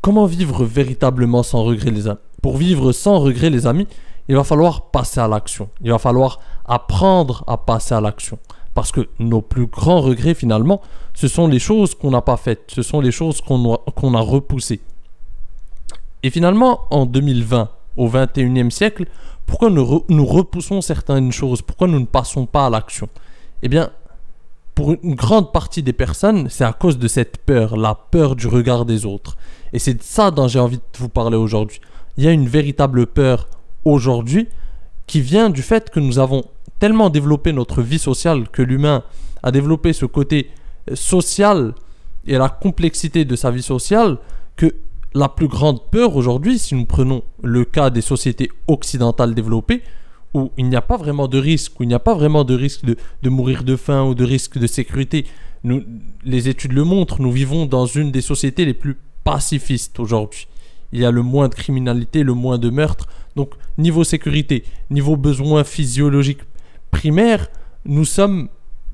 comment vivre véritablement sans regret, les amis? Pour vivre sans regret, les amis, il va falloir passer à l'action. Il va falloir apprendre à passer à l'action. Parce que nos plus grands regrets, finalement, ce sont les choses qu'on n'a pas faites. Ce sont les choses qu'on a, repoussées. Et finalement, en 2020, au 21e siècle, pourquoi nous, nous repoussons certaines choses? Pourquoi nous ne passons pas à l'action? Eh bien, pour une grande partie des personnes, c'est à cause de cette peur, la peur du regard des autres. Et c'est de ça dont j'ai envie de vous parler aujourd'hui. Il y a une véritable peur aujourd'hui qui vient du fait que nous avons tellement développé notre vie sociale, que l'humain a développé ce côté euh, social et la complexité de sa vie sociale, que la plus grande peur aujourd'hui, si nous prenons le cas des sociétés occidentales développées, où il n'y a pas vraiment de risque, où il n'y a pas vraiment de risque de, mourir de faim ou de risque de sécurité. Les études le montrent, nous vivons dans une des sociétés les plus pacifistes aujourd'hui. Il y a le moins de criminalité, le moins de meurtres. Donc, niveau sécurité, niveau besoins physiologiques primaires, nous sommes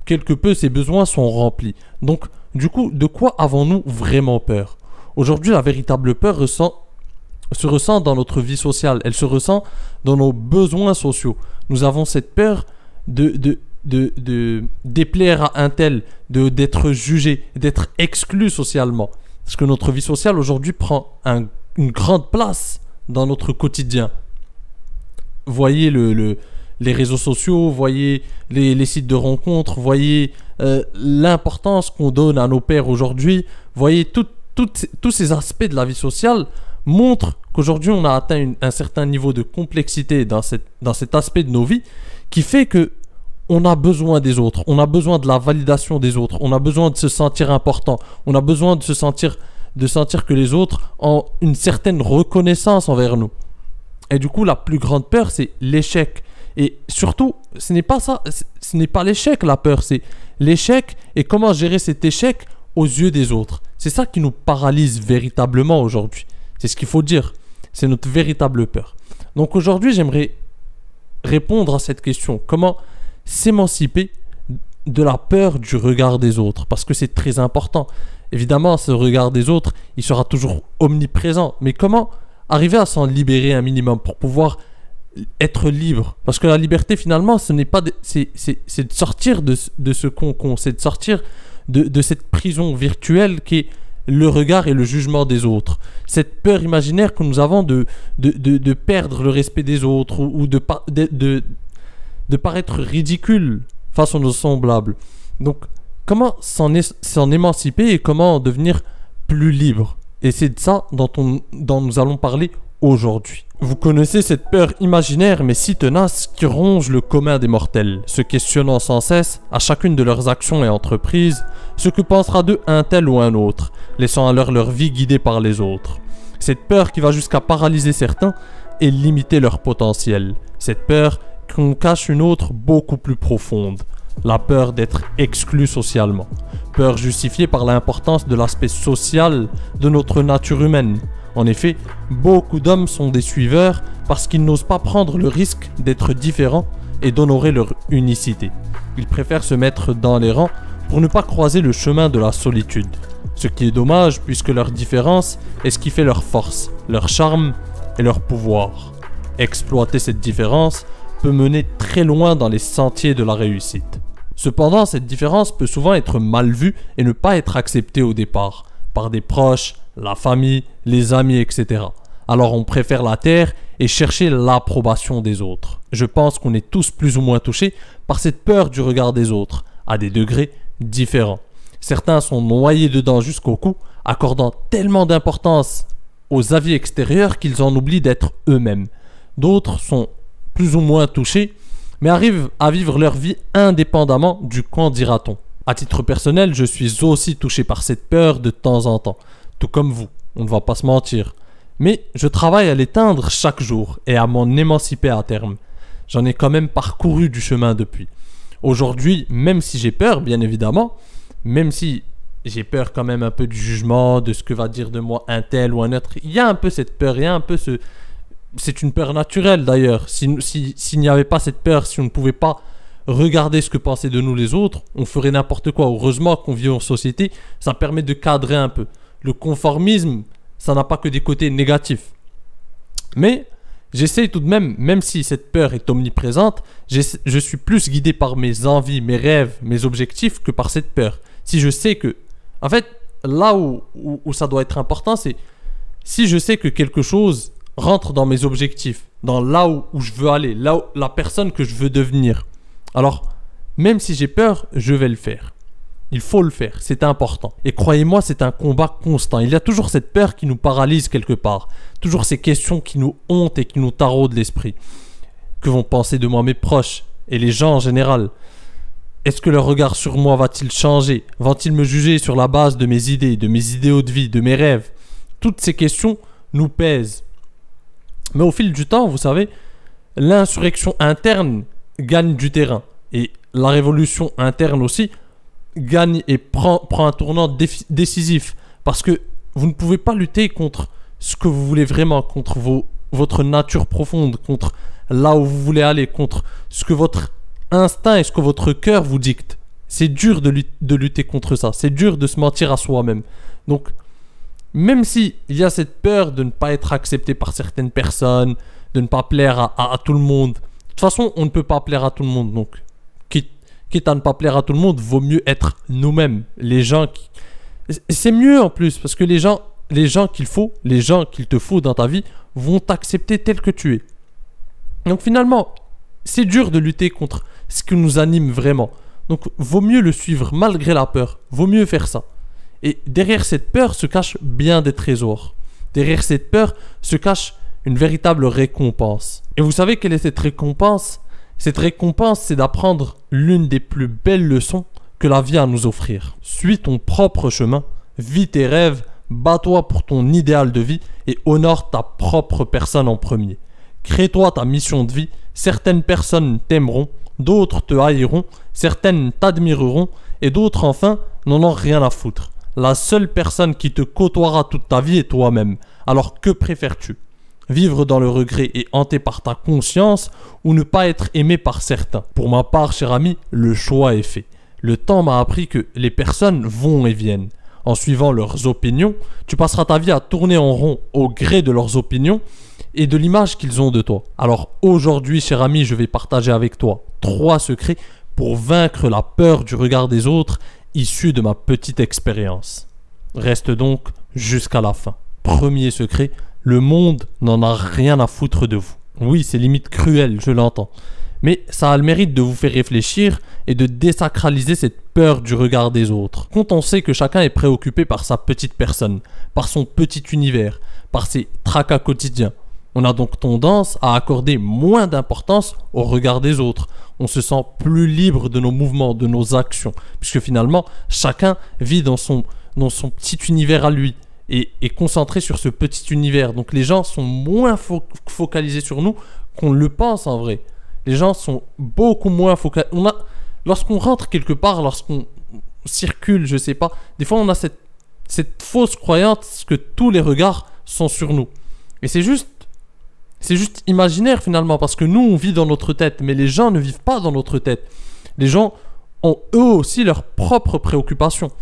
quelque peu, ces besoins sont remplis. Donc, du coup, de quoi avons-nous vraiment peur? Aujourd'hui, la véritable peur se ressent dans notre vie sociale, elle se ressent dans nos besoins sociaux. Nous avons cette peur de, de, de, de déplaire à un tel, de, d'être jugé, d'être exclu socialement. Parce que notre vie sociale aujourd'hui prend une grande place dans notre quotidien. Voyez le, le les réseaux sociaux, voyez les, sites de rencontres, voyez euh, l'importance qu'on donne à nos pères aujourd'hui, voyez tous ces aspects de la vie sociale montre qu'aujourd'hui on a atteint un certain niveau de complexité dans cet aspect de nos vies qui fait que on a besoin des autres, on a besoin de la validation des autres, on a besoin de se sentir important, on a besoin de se sentir de sentir que les autres ont une certaine reconnaissance envers nous. Et du coup, la plus grande peur, c'est l'échec. Et surtout, ce n'est pas ça, ce n'est pas l'échec la peur, c'est l'échec et comment gérer cet échec aux yeux des autres. C'est ça qui nous paralyse véritablement aujourd'hui. C'est ce qu'il faut dire. C'est notre véritable peur. Donc aujourd'hui, j'aimerais répondre à cette question. Comment s'émanciper de la peur du regard des autres Parce que c'est très important. Évidemment, ce regard des autres, il sera toujours omniprésent. Mais comment arriver à s'en libérer un minimum pour pouvoir être libre? Parce que la liberté, finalement, ce n'est pas... C'est de sortir de, de ce concon. C'est de sortir de, de cette prison virtuelle qui est le regard et le jugement des autres. Cette peur imaginaire que nous avons de, de, perdre le respect des autres ou, de, de, de, paraître ridicule face à semblables. Donc, comment s'en émanciper et comment devenir plus libre? Et c'est de ça dont, on, dont nous allons parler aujourd'hui. Vous connaissez cette peur imaginaire mais si tenace qui ronge le commun des mortels, se questionnant sans cesse, à chacune de leurs actions et entreprises, ce que pensera d'eux un tel ou un autre, laissant alors leur vie guidée par les autres. Cette peur qui va jusqu'à paralyser certains et limiter leur potentiel. Cette peur qu'on cache une autre beaucoup plus profonde. La peur d'être exclu socialement. Peur justifiée par l'importance de l'aspect social de notre nature humaine, en effet, beaucoup d'hommes sont des suiveurs parce qu'ils n'osent pas prendre le risque d'être différents et d'honorer leur unicité. Ils préfèrent se mettre dans les rangs pour ne pas croiser le chemin de la solitude. Ce qui est dommage puisque leur différence est ce qui fait leur force, leur charme et leur pouvoir. Exploiter cette différence mener très loin dans les sentiers de la réussite. Cependant, cette différence peut souvent être mal vue et ne pas être acceptée au départ, par des proches, la famille, les amis, etc. Alors on préfère la terre et chercher l'approbation des autres. Je pense qu'on est tous plus ou moins touchés par cette peur du regard des autres, à des degrés différents. Certains sont noyés dedans jusqu'au cou, accordant tellement d'importance aux avis extérieurs qu'ils en oublient d'être eux-mêmes. D'autres sont plus ou moins touchés, mais arrivent à vivre leur vie indépendamment du quand dira-t-on. À titre personnel, je suis aussi touché par cette peur de temps en temps tout comme vous, on ne va pas se mentir. Mais je travaille à l'éteindre chaque jour et à m'en émanciper à terme. J'en ai quand même parcouru du chemin depuis. Aujourd'hui, même si j'ai peur, bien évidemment, même si j'ai peur quand même un peu du jugement, de ce que va dire de moi un tel ou un autre, il y a un peu cette peur, il y a un peu ce... C'est une peur naturelle d'ailleurs. S'il si, s'il n'y avait pas cette peur, si on ne pouvait pas regarder ce que pensaient de nous les autres, on ferait n'importe quoi. Heureusement qu'on vit en société, ça permet de cadrer un peu le conformisme ça n'a pas que des côtés négatifs. Mais j'essaye tout de même, même si cette peur est omniprésente, je suis plus guidé par mes envies, mes rêves, mes objectifs que par cette peur. Si je sais que... En fait, là où, où, ça doit être important, c'est si je sais que quelque chose rentre dans mes objectifs, dans là où, je veux aller, là où, la personne que je veux devenir. Alors, même si j'ai peur, je vais le faire. Il faut le faire, c'est important. Et croyez-moi, c'est un combat constant. Il y a toujours cette peur qui nous paralyse quelque part. Toujours ces questions qui nous hontent et qui nous taraudent l'esprit. Que vont penser de moi mes proches et les gens en général? Est-ce que leur regard sur moi va-t-il changer? Vont-ils me juger sur la base de mes idées, de mes idéaux de vie, de mes rêves? Toutes ces questions nous pèsent. Mais au fil du temps, vous savez, l'insurrection interne gagne du terrain. Et la révolution interne aussi gagne et prend, prend un tournant décisif. Parce que vous ne pouvez pas lutter contre ce que vous voulez vraiment, contre vos, votre nature profonde, contre là où vous voulez aller, contre ce que votre instinct et ce que votre cœur vous dicte. C'est dur de, lutter contre ça. C'est dur de se mentir à soi-même. Donc, même si il y a cette peur de ne pas être accepté par certaines personnes, de ne pas plaire à, tout le monde. De toute façon, on ne peut pas plaire à tout le monde. Donc, quitte à ne pas plaire à tout le monde, vaut mieux être nous-mêmes. Les gens qui... C'est mieux en plus, parce que les gens, les gens qu'il faut, les gens qu'il te faut dans ta vie, vont t'accepter tel que tu es. Donc finalement, c'est dur de lutter contre ce qui nous anime vraiment. Donc vaut mieux le suivre malgré la peur. Vaut mieux faire ça. Et derrière cette peur se cachent bien des trésors. Derrière cette peur se cache une véritable récompense. Et vous savez quelle est cette récompense? Cette récompense, c'est d'apprendre l'une des plus belles leçons que la vie a à nous offrir. Suis ton propre chemin, vis tes rêves, bats-toi pour ton idéal de vie et honore ta propre personne en premier. Crée-toi ta mission de vie, certaines personnes t'aimeront, d'autres te haïront, certaines t'admireront et d'autres enfin n'en ont rien à foutre. La seule personne qui te côtoiera toute ta vie est toi-même. Alors que préfères-tu? Vivre dans le regret et hanté par ta conscience ou ne pas être aimé par certains? Pour ma part, cher ami, le choix est fait. Le temps m'a appris que les personnes vont et viennent. En suivant leurs opinions, tu passeras ta vie à tourner en rond au gré de leurs opinions et de l'image qu'ils ont de toi. Alors aujourd'hui, cher ami, je vais partager avec toi trois secrets pour vaincre la peur du regard des autres issus de ma petite expérience. Reste donc jusqu'à la fin. Premier secret, le monde n'en a rien à foutre de vous. Oui, c'est limite cruel, je l'entends. Mais ça a le mérite de vous faire réfléchir et de désacraliser cette peur du regard des autres. Quand on sait que chacun est préoccupé par sa petite personne, par son petit univers, par ses tracas quotidiens, on a donc tendance à accorder moins d'importance au regard des autres. On se sent plus libre de nos mouvements, de nos actions, puisque finalement, chacun vit dans son, dans son petit univers à lui et, concentré sur ce petit univers. Donc les gens sont moins focalisés sur nous qu'on le pense en vrai. Les gens sont beaucoup moins focalisés. Lorsqu'on rentre quelque part, lorsqu'on circule, je sais pas, des fois on a cette, cette fausse croyance que tous les regards sont sur nous. Et c'est juste c'est juste imaginaire finalement parce que nous on vit dans notre tête mais les gens ne vivent pas dans notre tête. Les gens ont eux aussi leurs propres préoccupations.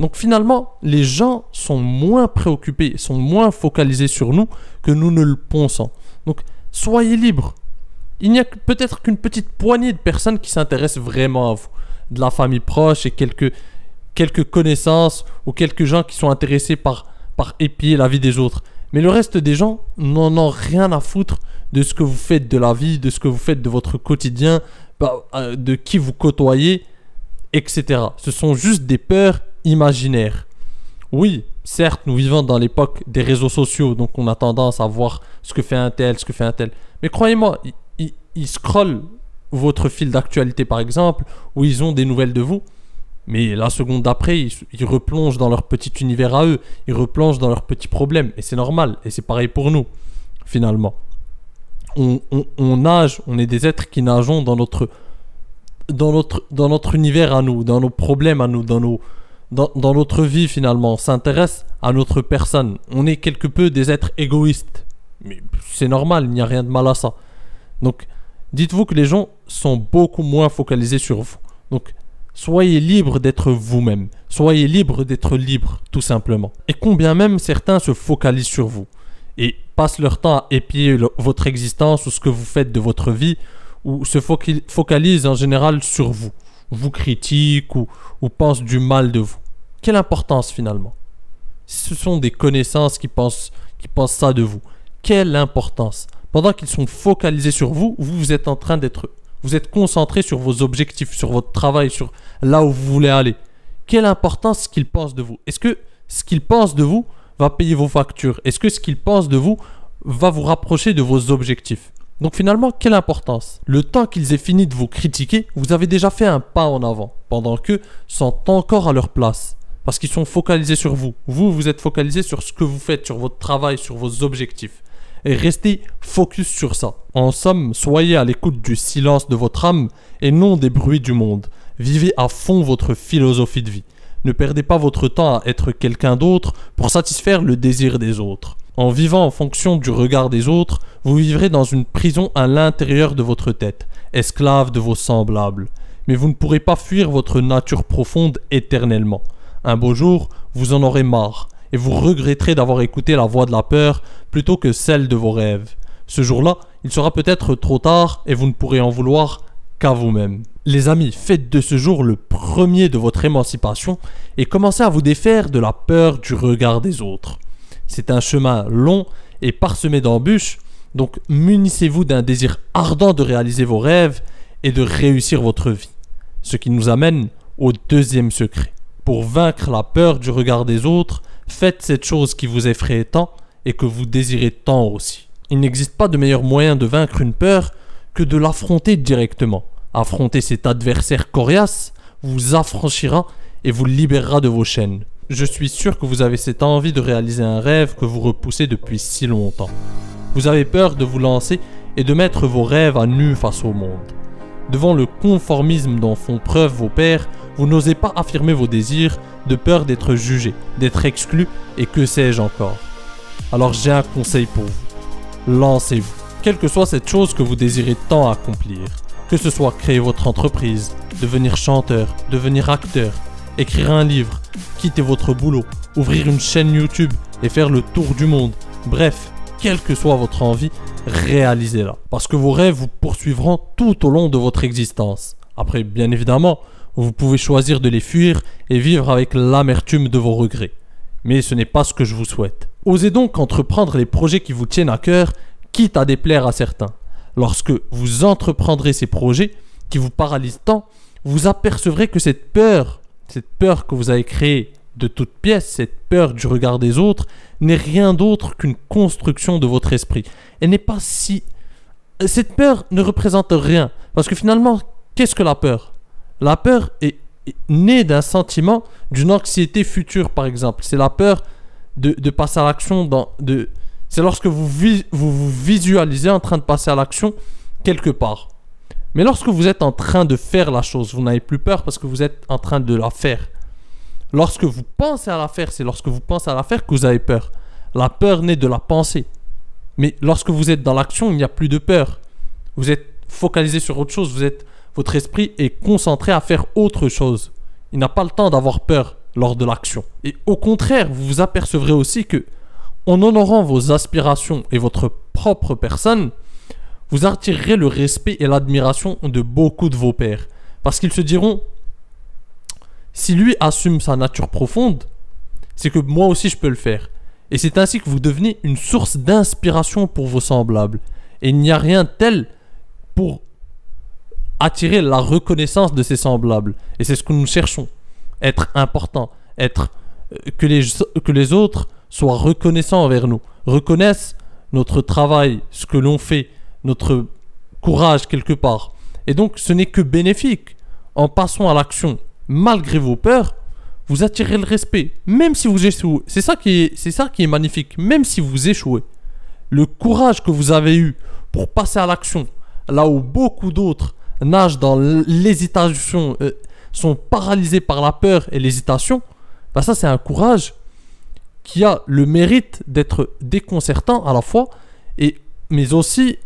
Donc finalement, les gens sont moins préoccupés, sont moins focalisés sur nous que nous ne le pensons. Donc soyez libres. Il n'y a peut-être qu'une petite poignée de personnes qui s'intéressent vraiment à vous. De la famille proche et quelques, quelques connaissances ou quelques gens qui sont intéressés par, par épier la vie des autres. Mais le reste des gens n'en ont rien à foutre de ce que vous faites de la vie, de ce que vous faites de votre quotidien, bah, euh, de qui vous côtoyez, etc. Ce sont juste des peurs imaginaire. Oui, certes, nous vivons dans l'époque des réseaux sociaux, donc on a tendance à voir ce que fait un tel, ce que fait un tel. Mais croyez-moi, ils, ils, scrollent votre fil d'actualité par exemple, où ils ont des nouvelles de vous. Mais la seconde d'après, ils, replongent dans leur petit univers à eux, ils replongent dans leurs petits problèmes. Et c'est normal, et c'est pareil pour nous, finalement. On, on, nage, on est des êtres qui nageons dans notre, dans, notre, dans notre univers à nous, dans nos problèmes à nous, dans nos, dans, notre vie finalement, s'intéresse à notre personne. On est quelque peu des êtres égoïstes. Mais c'est normal, il n'y a rien de mal à ça. Donc, dites-vous que les gens sont beaucoup moins focalisés sur vous. Donc, Soyez libre d'être vous-même. Soyez libre d'être libre, tout simplement. Et combien même certains se focalisent sur vous et passent leur temps à épier votre existence ou ce que vous faites de votre vie, ou se focalisent en général sur vous, vous critiquent ou, pensent du mal de vous. Quelle importance finalement? Ce sont des connaissances qui pensent, qui pensent ça de vous. Quelle importance? Pendant qu'ils sont focalisés sur vous, vous êtes en train d'être... Vous êtes concentré sur vos objectifs, sur votre travail, sur là où vous voulez aller. Quelle importance ce qu'ils pensent de vous? Est-ce que ce qu'ils pensent de vous va payer vos factures? Est-ce que ce qu'ils pensent de vous va vous rapprocher de vos objectifs? Donc finalement, quelle importance? Le temps qu'ils aient fini de vous critiquer, vous avez déjà fait un pas en avant, pendant qu'eux sont encore à leur place. Parce qu'ils sont focalisés sur vous. Vous, vous êtes focalisé sur ce que vous faites, sur votre travail, sur vos objectifs. Et restez focus sur ça. En somme, soyez à l'écoute du silence de votre âme et non des bruits du monde. Vivez à fond votre philosophie de vie. Ne perdez pas votre temps à être quelqu'un d'autre pour satisfaire le désir des autres. En vivant en fonction du regard des autres, vous vivrez dans une prison à l'intérieur de votre tête, esclave de vos semblables. Mais vous ne pourrez pas fuir votre nature profonde éternellement. Un beau jour, vous en aurez marre, et vous regretterez d'avoir écouté la voix de la peur plutôt que celle de vos rêves. Ce jour-là, il sera peut-être trop tard et vous ne pourrez en vouloir qu'à vous-même. Les amis, faites de ce jour le premier de votre émancipation et commencez à vous défaire de la peur du regard des autres. C'est un chemin long et parsemé d'embûches, donc munissez-vous d'un désir ardent de réaliser vos rêves et de réussir votre vie. Ce qui nous amène au deuxième secret. Pour vaincre la peur du regard des autres, faites cette chose qui vous effraie tant et que vous désirez tant aussi. Il n'existe pas de meilleur moyen de vaincre une peur que de l'affronter directement. Affronter cet adversaire coriace vous affranchira et vous libérera de vos chaînes. Je suis sûr que vous avez cette envie de réaliser un rêve que vous repoussez depuis si longtemps. Vous avez peur de vous lancer et de mettre vos rêves à nu face au monde. Devant le conformisme dont font preuve vos pères, vous n'osez pas affirmer vos désirs de peur d'être jugé, d'être exclu et que sais-je encore. Alors j'ai un conseil pour vous. Lancez-vous. Quelle que soit cette chose que vous désirez tant accomplir. Que ce soit créer votre entreprise, devenir chanteur, devenir acteur, écrire un livre, quitter votre boulot, ouvrir une chaîne YouTube et faire le tour du monde. Bref, quelle que soit votre envie, réalisez-la. Parce que vos rêves vous poursuivront tout au long de votre existence. Après, bien évidemment, vous pouvez choisir de les fuir et vivre avec l'amertume de vos regrets. Mais ce n'est pas ce que je vous souhaite. Osez donc entreprendre les projets qui vous tiennent à cœur, quitte à déplaire à certains. Lorsque vous entreprendrez ces projets qui vous paralysent tant, vous apercevrez que cette peur, cette peur que vous avez créée de toute pièce, cette peur du regard des autres, n'est rien d'autre qu'une construction de votre esprit. Elle n'est pas si... Cette peur ne représente rien. Parce que finalement, qu'est-ce que la peur? La peur est, née d'un sentiment, d'une anxiété future par exemple. C'est la peur de, passer à l'action c'est lorsque vous, vous vous visualisez en train de passer à l'action quelque part. Mais lorsque vous êtes en train de faire la chose, vous n'avez plus peur parce que vous êtes en train de la faire. Lorsque vous pensez à la faire, c'est lorsque vous pensez à la faire que vous avez peur. La peur naît de la pensée. Mais lorsque vous êtes dans l'action, il n'y a plus de peur. Vous êtes focalisé sur autre chose, vous êtes votre esprit est concentré à faire autre chose. Il n'a pas le temps d'avoir peur lors de l'action. Et au contraire, vous vous apercevrez aussi que en honorant vos aspirations et votre propre personne, vous attirerez le respect et l'admiration de beaucoup de vos pairs. Parce qu'ils se diront, si lui assume sa nature profonde, c'est que moi aussi je peux le faire. Et c'est ainsi que vous devenez une source d'inspiration pour vos semblables. Et il n'y a rien tel pour attirer la reconnaissance de ses semblables. Et c'est ce que nous cherchons. Être important, être euh, que les, que les autres soient reconnaissants envers nous, reconnaissent notre travail, ce que l'on fait, notre courage quelque part. Et donc ce n'est que bénéfique. En passant à l'action, malgré vos peurs, vous attirez le respect, même si vous échouez. C'est ça qui est, c'est ça qui est magnifique, même si vous échouez. Le courage que vous avez eu pour passer à l'action, là où beaucoup d'autres nagent dans l'hésitation, euh, sont paralysés par la peur et l'hésitation, bah ça c'est un courage qui a le mérite d'être déconcertant à la fois, et, mais aussi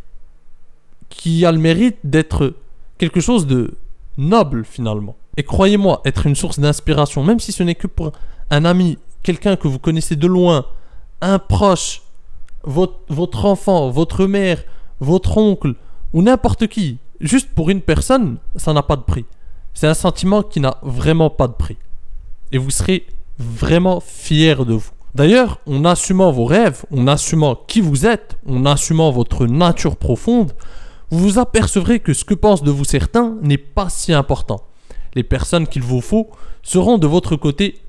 qui a le mérite d'être quelque chose de noble finalement. Et croyez-moi, être une source d'inspiration, même si ce n'est que pour un ami, quelqu'un que vous connaissez de loin, un proche, votre, votre enfant, votre mère, votre oncle, ou n'importe qui, juste pour une personne, ça n'a pas de prix. C'est un sentiment qui n'a vraiment pas de prix. Et vous serez vraiment fier de vous. D'ailleurs, en assumant vos rêves, en assumant qui vous êtes, en assumant votre nature profonde, vous vous apercevrez que ce que pensent de vous certains n'est pas si important. Les personnes qu'il vous faut seront de votre côté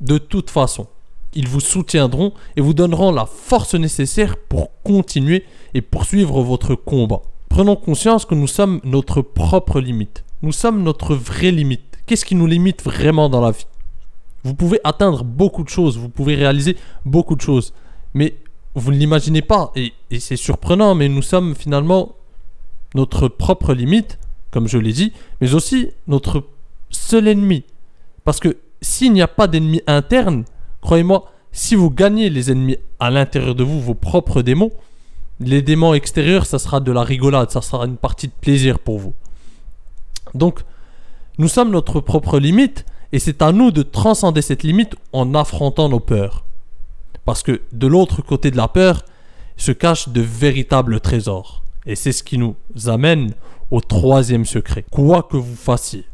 de toute façon. Ils vous soutiendront et vous donneront la force nécessaire pour continuer et poursuivre votre combat. Prenons conscience que nous sommes notre propre limite. Nous sommes notre vraie limite. Qu'est-ce qui nous limite vraiment dans la vie? Vous pouvez atteindre beaucoup de choses, vous pouvez réaliser beaucoup de choses, mais vous ne l'imaginez pas, et, c'est surprenant, mais nous sommes finalement notre propre limite, comme je l'ai dit, mais aussi notre seul ennemi. Parce que s'il n'y a pas d'ennemi interne, croyez-moi, si vous gagnez les ennemis à l'intérieur de vous, vos propres démons, les démons extérieurs, ça sera de la rigolade, ça sera une partie de plaisir pour vous. Donc, nous sommes notre propre limite et c'est à nous de transcender cette limite en affrontant nos peurs. Parce que de l'autre côté de la peur se cachent de véritables trésors. Et c'est ce qui nous amène au troisième secret. Quoi que vous fassiez,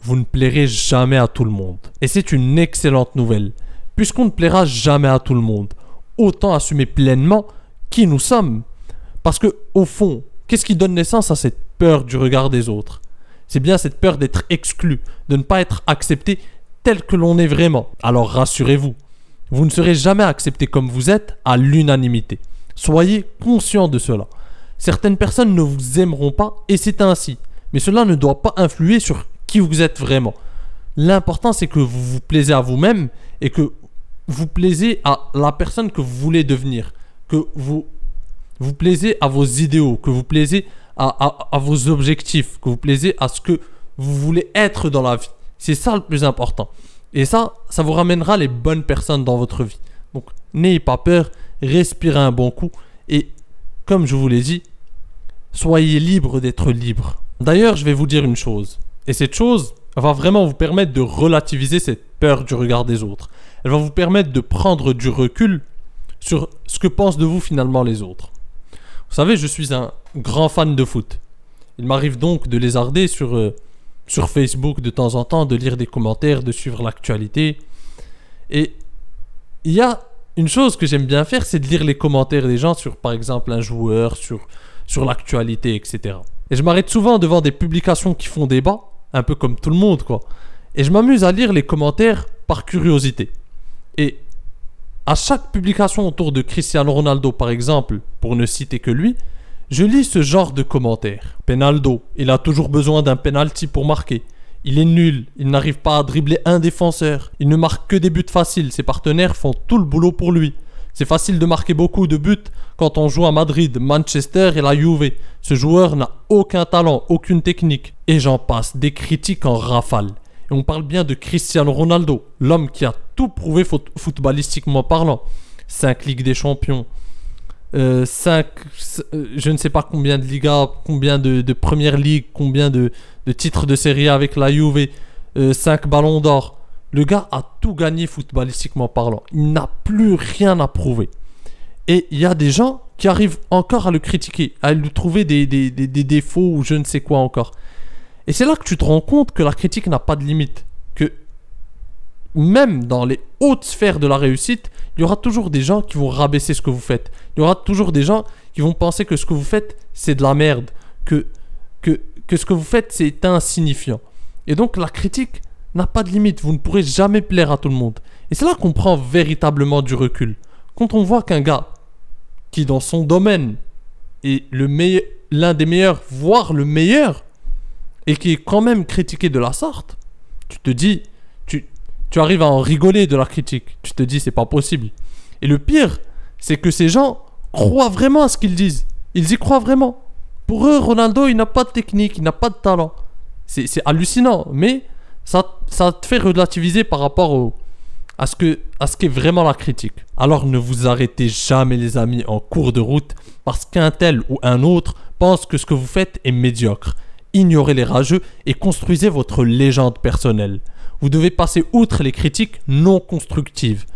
vous ne plairez jamais à tout le monde. Et c'est une excellente nouvelle. Puisqu'on ne plaira jamais à tout le monde, autant assumer pleinement qui nous sommes. Parce que, au fond, qu'est-ce qui donne naissance à cette peur du regard des autres? C'est bien cette peur d'être exclu, de ne pas être accepté tel que l'on est vraiment. Alors rassurez-vous, vous ne serez jamais accepté comme vous êtes à l'unanimité. Soyez conscient de cela. Certaines personnes ne vous aimeront pas et c'est ainsi. Mais cela ne doit pas influer sur qui vous êtes vraiment. L'important c'est que vous vous plaisez à vous-même et que vous plaisez à la personne que vous voulez devenir que vous vous plaisez à vos idéaux, que vous plaisez à, à, vos objectifs, que vous plaisez à ce que vous voulez être dans la vie. C'est ça le plus important. Et ça, ça vous ramènera les bonnes personnes dans votre vie. Donc, n'ayez pas peur, respirez un bon coup et, comme je vous l'ai dit, soyez libre d'être libre. D'ailleurs, je vais vous dire une chose. Et cette chose va vraiment vous permettre de relativiser cette peur du regard des autres. Elle va vous permettre de prendre du recul sur ce que pensent de vous finalement les autres. Vous savez, je suis un grand fan de foot. Il m'arrive donc de lézarder sur, euh, sur Facebook de temps en temps, de lire des commentaires, de suivre l'actualité. Et il y a une chose que j'aime bien faire, c'est de lire les commentaires des gens sur, par exemple, un joueur, sur, sur l'actualité, etc. Et je m'arrête souvent devant des publications qui font débat, un peu comme tout le monde, quoi. Et je m'amuse à lire les commentaires par curiosité. Et à chaque publication autour de Cristiano Ronaldo, par exemple, pour ne citer que lui, je lis ce genre de commentaires. Penaldo, il a toujours besoin d'un penalty pour marquer. Il est nul, il n'arrive pas à dribbler un défenseur. Il ne marque que des buts faciles, ses partenaires font tout le boulot pour lui. C'est facile de marquer beaucoup de buts quand on joue à Madrid, Manchester et la Juve. Ce joueur n'a aucun talent, aucune technique. Et j'en passe, des critiques en rafale. Et on parle bien de Cristiano Ronaldo, l'homme qui a tout prouvé footballistiquement parlant. 5 Ligues des Champions, 5, euh, euh, je ne sais pas combien de Liga, combien de, de Première Ligue, combien de, de, titres de Serie A avec la Juve, 5 euh, ballons d'or. Le gars a tout gagné footballistiquement parlant. Il n'a plus rien à prouver. Et il y a des gens qui arrivent encore à le critiquer, à lui trouver des, des, des, des défauts ou je ne sais quoi encore. Et c'est là que tu te rends compte que la critique n'a pas de limite. Même dans les hautes sphères de la réussite, il y aura toujours des gens qui vont rabaisser ce que vous faites. Il y aura toujours des gens qui vont penser que ce que vous faites, c'est de la merde. Que, que, que ce que vous faites, c'est insignifiant. Et donc la critique n'a pas de limite. Vous ne pourrez jamais plaire à tout le monde. Et c'est là qu'on prend véritablement du recul. Quand on voit qu'un gars qui dans son domaine est l'un des meilleurs, voire le meilleur, et qui est quand même critiqué de la sorte, tu te dis, tu, arrives à en rigoler de la critique. Tu te dis, c'est pas possible. Et le pire, c'est que ces gens croient vraiment à ce qu'ils disent. Ils y croient vraiment. Pour eux, Ronaldo, il n'a pas de technique, il n'a pas de talent. C'est hallucinant, mais ça, ça te fait relativiser par rapport à ce que à ce qu'est vraiment la critique. Alors ne vous arrêtez jamais les amis en cours de route parce qu'un tel ou un autre pense que ce que vous faites est médiocre ignorez les rageux et construisez votre légende personnelle. Vous devez passer outre les critiques non constructives.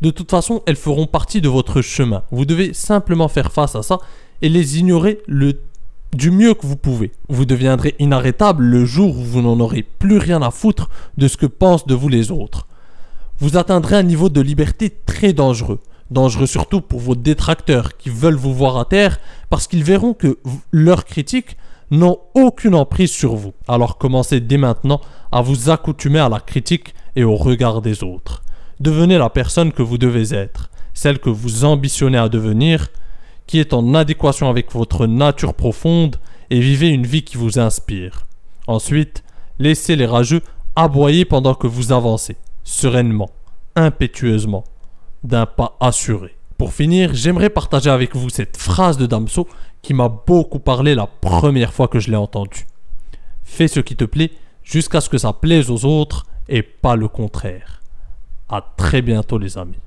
De toute façon, elles feront partie de votre chemin. Vous devez simplement faire face à ça et les ignorer le du mieux que vous pouvez. Vous deviendrez inarrêtable le jour où vous n'en aurez plus rien à foutre de ce que pensent de vous les autres. Vous atteindrez un niveau de liberté très dangereux. Dangereux surtout pour vos détracteurs qui veulent vous voir à terre parce qu'ils verront que leurs critiques n'ont aucune emprise sur vous. Alors commencez dès maintenant à vous accoutumer à la critique et au regard des autres. Devenez la personne que vous devez être, celle que vous ambitionnez à devenir, qui est en adéquation avec votre nature profonde et vivez une vie qui vous inspire. Ensuite, laissez les rageux aboyer pendant que vous avancez, sereinement, impétueusement, d'un pas assuré. Pour finir, j'aimerais partager avec vous cette phrase de Damso qui m'a beaucoup parlé la première fois que je l'ai entendue. Fais ce qui te plaît jusqu'à ce que ça plaise aux autres et pas le contraire. À très bientôt les amis.